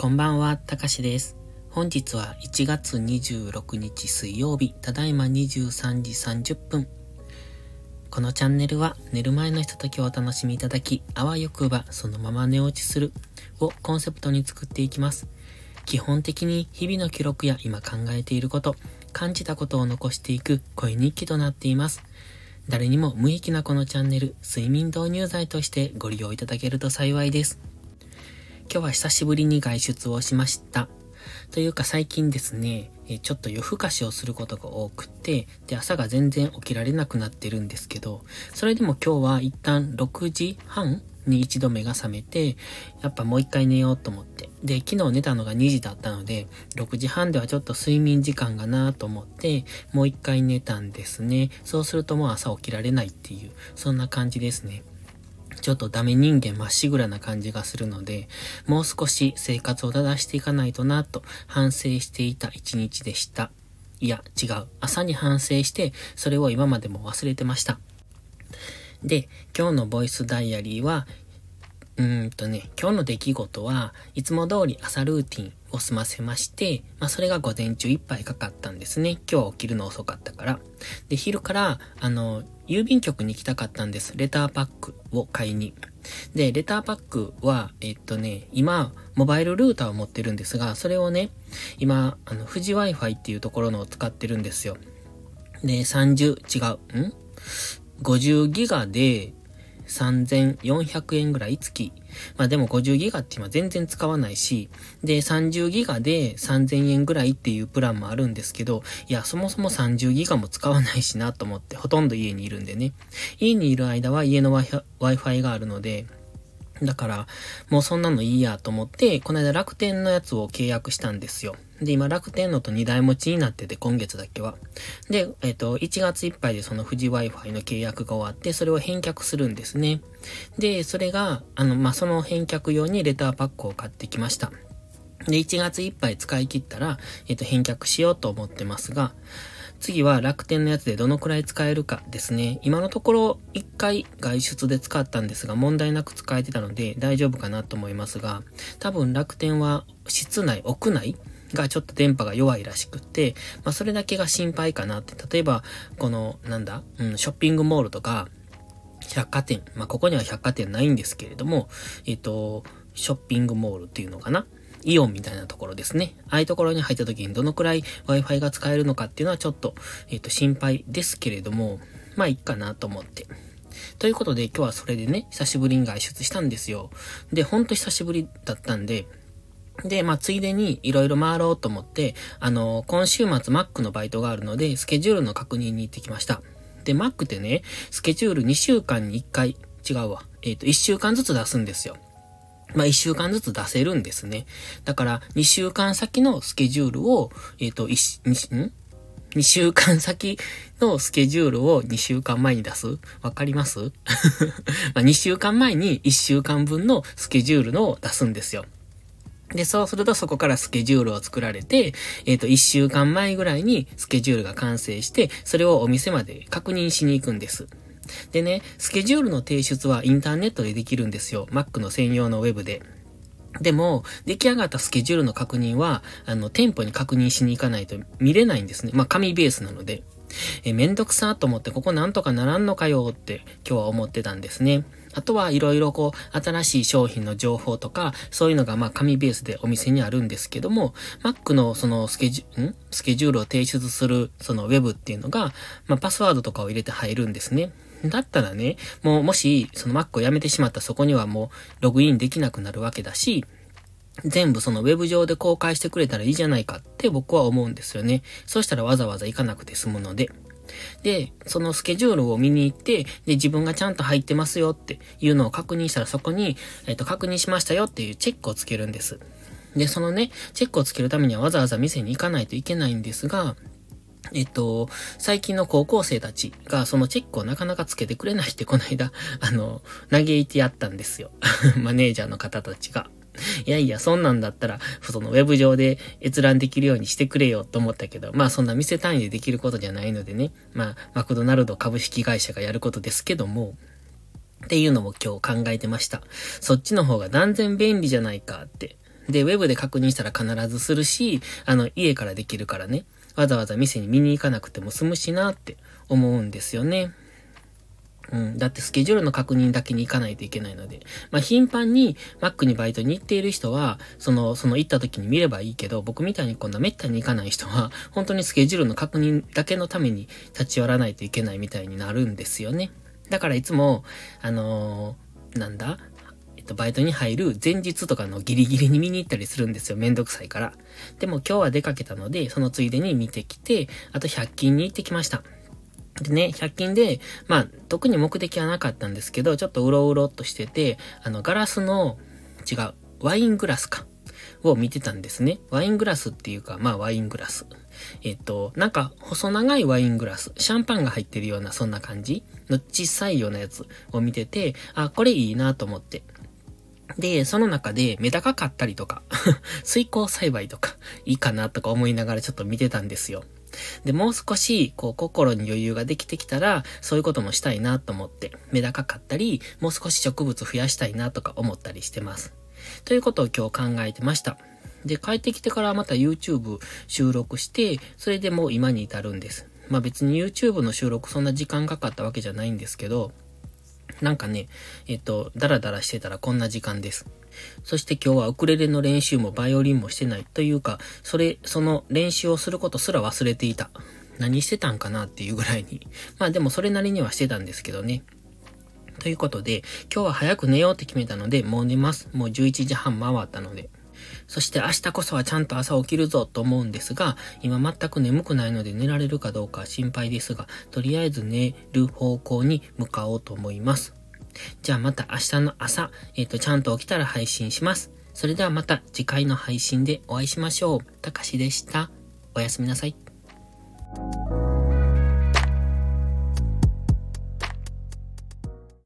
こんばんは、たかしです。本日は1月26日水曜日、ただいま23時30分。このチャンネルは寝る前のひとときをお楽しみいただき、あわよくばそのまま寝落ちするをコンセプトに作っていきます。基本的に日々の記録や今考えていること、感じたことを残していく声日記となっています。誰にも無益なこのチャンネル、睡眠導入剤としてご利用いただけると幸いです。今日は久しぶりに外出をしました。というか最近ですね、ちょっと夜更かしをすることが多くて、で、朝が全然起きられなくなってるんですけど、それでも今日は一旦6時半に一度目が覚めて、やっぱもう一回寝ようと思って。で、昨日寝たのが2時だったので、6時半ではちょっと睡眠時間がなと思って、もう一回寝たんですね。そうするともう朝起きられないっていう、そんな感じですね。ちょっとダメ人間まっしぐらな感じがするので、もう少し生活を正していかないとなと反省していた一日でした。いや、違う。朝に反省して、それを今までも忘れてました。で、今日のボイスダイアリーは、うーんとね、今日の出来事はいつも通り朝ルーティンを済ませまして、まあそれが午前中いっぱいかかったんですね。今日起きるの遅かったから。で、昼から、あの、郵便局に行きたかったんです。レターパックを買いに。で、レターパックは、えっとね、今、モバイルルーターを持ってるんですが、それをね、今、あの、富士 Wi-Fi っていうところのを使ってるんですよ。で、30、違う、ん ?50 ギガで、3400円ぐらい月。まあでも50ギガって今全然使わないし、で30ギガで3000円ぐらいっていうプランもあるんですけど、いや、そもそも30ギガも使わないしなと思って、ほとんど家にいるんでね。家にいる間は家の Wi-Fi があるので、だから、もうそんなのいいやと思って、この間楽天のやつを契約したんですよ。で、今楽天のと2台持ちになってて、今月だけは。で、えっ、と、1月いっぱいでその富士 Wi-Fi の契約が終わって、それを返却するんですね。で、それが、あの、まあ、その返却用にレターパックを買ってきました。で、1月いっぱい使い切ったら、えっ、と、返却しようと思ってますが、次は楽天のやつでどのくらい使えるかですね。今のところ1回外出で使ったんですが問題なく使えてたので大丈夫かなと思いますが、多分楽天は室内、屋内がちょっと電波が弱いらしくって、まあそれだけが心配かなって。例えば、この、なんだ、うん、ショッピングモールとか、百貨店。まあここには百貨店ないんですけれども、えっ、と、ショッピングモールっていうのかなイオンみたいなところですね。ああいうところに入った時にどのくらい Wi-Fi が使えるのかっていうのはちょっと、えっ、ー、と、心配ですけれども、まあ、いいかなと思って。ということで、今日はそれでね、久しぶりに外出したんですよ。で、ほんと久しぶりだったんで、で、まあ、ついでにいろいろ回ろうと思って、あの、今週末 Mac のバイトがあるので、スケジュールの確認に行ってきました。で、Mac ってね、スケジュール2週間に1回、違うわ。えっ、ー、と、1週間ずつ出すんですよ。まあ、一週間ずつ出せるんですね。だから、二週間先のスケジュールを、えっ、ー、と、一、ん？二週間先のスケジュールを二週間前に出す？わかります？ま、2週間前に一週間分のスケジュールのを出すんですよ。で、そうするとそこからスケジュールを作られて、えっ、ー、と、一週間前ぐらいにスケジュールが完成して、それをお店まで確認しに行くんです。でね、スケジュールの提出はインターネットでできるんですよ。Mac の専用のウェブで。でも、出来上がったスケジュールの確認は、あの、店舗に確認しに行かないと見れないんですね。まあ、紙ベースなので。え、めんどくさと思って、ここなんとかならんのかよって今日は思ってたんですね。あとはいろいろこう、新しい商品の情報とか、そういうのがまあ紙ベースでお店にあるんですけども、Mac のそのスケジュ、ん？スケジュールを提出するそのウェブっていうのが、まあパスワードとかを入れて入るんですね。だったらね、もうもし、その Mac をやめてしまったそこにはもうログインできなくなるわけだし、全部そのウェブ上で公開してくれたらいいじゃないかって僕は思うんですよね。そしたらわざわざ行かなくて済むので。で、そのスケジュールを見に行って、で、自分がちゃんと入ってますよっていうのを確認したらそこに、えっ、と、確認しましたよっていうチェックをつけるんです。で、そのね、チェックをつけるためにはわざわざ店に行かないといけないんですが、えっと、最近の高校生たちがそのチェックをなかなかつけてくれないってこの間、あの、嘆いてやったんですよ。マネージャーの方たちが。いやいや、そんなんだったら、そのウェブ上で閲覧できるようにしてくれよと思ったけど、まあそんな店単位でできることじゃないのでね、まあマクドナルド株式会社がやることですけども、っていうのも今日考えてました。そっちの方が断然便利じゃないかってで、ウェブで確認したら必ずするし、あの、家からできるからね、わざわざ店に見に行かなくても済むしなって思うんですよね。うん。だってスケジュールの確認だけに行かないといけないので。まあ、頻繁に Mac にバイトに行っている人は、その、その行った時に見ればいいけど、僕みたいにこんな滅多に行かない人は、本当にスケジュールの確認だけのために立ち寄らないといけないみたいになるんですよね。だからいつも、あのー、なんだ？と、バイトに入る前日とかのギリギリに見に行ったりするんですよ。めんどくさいから。でも今日は出かけたので、そのついでに見てきて、あと100均に行ってきました。でね、100均で、まあ、特に目的はなかったんですけど、ちょっとうろうろっとしてて、あの、ガラスの、違う、ワイングラスか。を見てたんですね。ワイングラスっていうか、まあワイングラス。えっと、なんか細長いワイングラス、シャンパンが入ってるようなそんな感じの小さいようなやつを見てて、あ、これいいなと思って。で、その中でメダカ買ったりとか 水耕栽培とかいいかなとか思いながらちょっと見てたんですよ。で、もう少し、こう、心に余裕ができてきたら、そういうこともしたいなと思って、メダカ買ったり、もう少し植物増やしたいなとか思ったりしてます。ということを今日考えてました。で、帰ってきてからまた YouTube 収録して、それでもう今に至るんです。まあ別に YouTube の収録そんな時間かかったわけじゃないんですけど、なんかね、えっと、ダラダラしてたらこんな時間です。そして今日はウクレレの練習もバイオリンもしてないというか、それ、その練習をすることすら忘れていた。何してたんかなっていうぐらいに。まあでもそれなりにはしてたんですけどね。ということで、今日は早く寝ようって決めたので、もう寝ます。もう11時半回ったので。そして明日こそはちゃんと朝起きるぞと思うんですが、今全く眠くないので寝られるかどうか心配ですが、とりあえず寝る方向に向かおうと思います。じゃあまた明日の朝、えっ、ー、と、ちゃんと起きたら配信します。それではまた次回の配信でお会いしましょう。たかしでした。おやすみなさい。